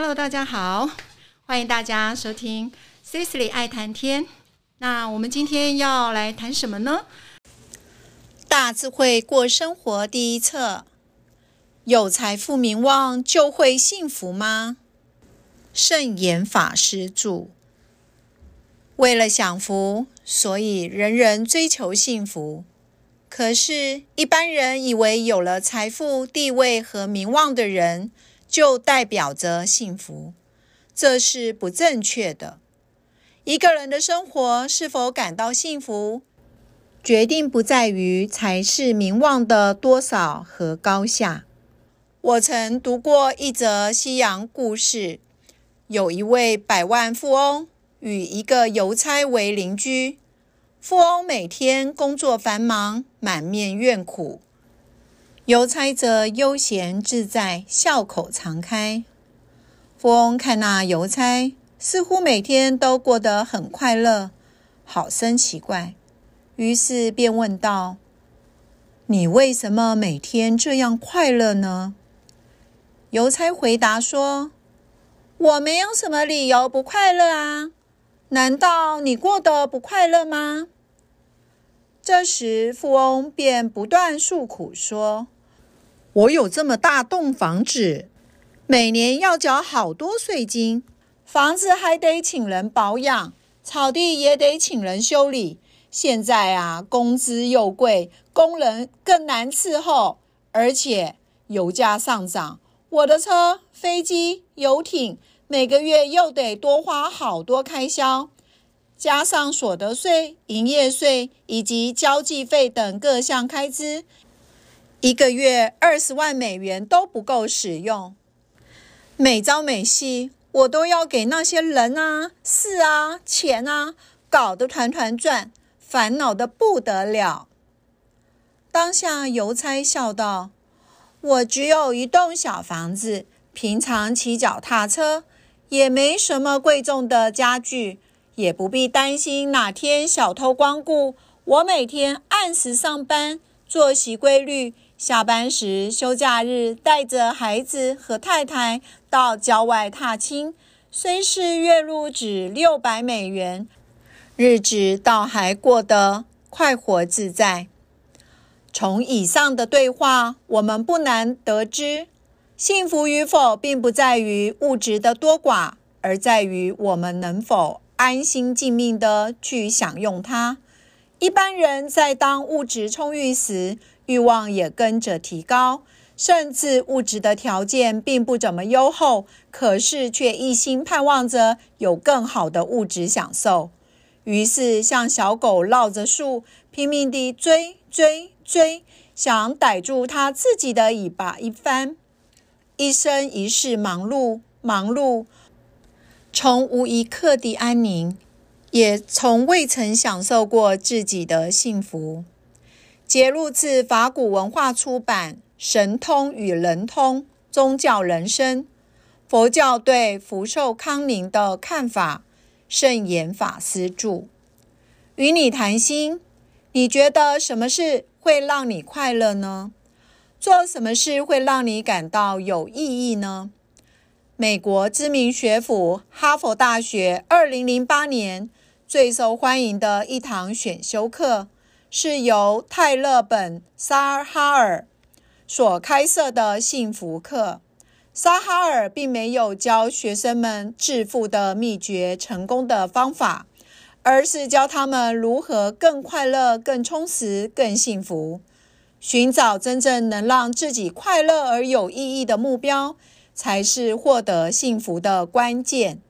Hello，大家好，欢迎大家收听 Cecily 爱谈天。那我们今天要来谈什么呢？大智慧过生活第一册：有财富名望就会幸福吗？圣严法师著。为了享福，所以人人追求幸福。可是，一般人以为有了财富、地位和名望的人，就代表着幸福，这是不正确的。一个人的生活是否感到幸福，决定不在于财势名望的多少和高下。我曾读过一则西洋故事，有一位百万富翁与一个邮差为邻居。富翁每天工作繁忙，满面怨苦。邮差则悠闲自在，笑口常开。富翁看那邮差似乎每天都过得很快乐，好生奇怪，于是便问道：“你为什么每天这样快乐呢？”邮差回答说：“我没有什么理由不快乐啊，难道你过得不快乐吗？”这时，富翁便不断诉苦说。我有这么大栋房子，每年要缴好多税金，房子还得请人保养，草地也得请人修理。现在啊，工资又贵，工人更难伺候，而且油价上涨，我的车、飞机、游艇每个月又得多花好多开销，加上所得税、营业税以及交际费等各项开支。一个月二十万美元都不够使用，每朝每夕我都要给那些人啊、事啊、钱啊搞得团团转，烦恼的不得了。当下邮差笑道：“我只有一栋小房子，平常骑脚踏车，也没什么贵重的家具，也不必担心哪天小偷光顾。我每天按时上班，作息规律。”下班时，休假日带着孩子和太太到郊外踏青，虽是月入只六百美元，日子倒还过得快活自在。从以上的对话，我们不难得知，幸福与否并不在于物质的多寡，而在于我们能否安心静命的去享用它。一般人在当物质充裕时，欲望也跟着提高，甚至物质的条件并不怎么优厚，可是却一心盼望着有更好的物质享受，于是像小狗绕着树拼命地追追追，想逮住它自己的尾巴一番，一生一世忙碌忙碌，从无一刻的安宁，也从未曾享受过自己的幸福。节录自法古文化出版《神通与人通：宗教人生》，佛教对福寿康宁的看法。圣严法师著。与你谈心，你觉得什么事会让你快乐呢？做什么事会让你感到有意义呢？美国知名学府哈佛大学二零零八年最受欢迎的一堂选修课。是由泰勒本沙哈尔所开设的幸福课。沙哈尔并没有教学生们致富的秘诀、成功的方法，而是教他们如何更快乐、更充实、更幸福。寻找真正能让自己快乐而有意义的目标，才是获得幸福的关键。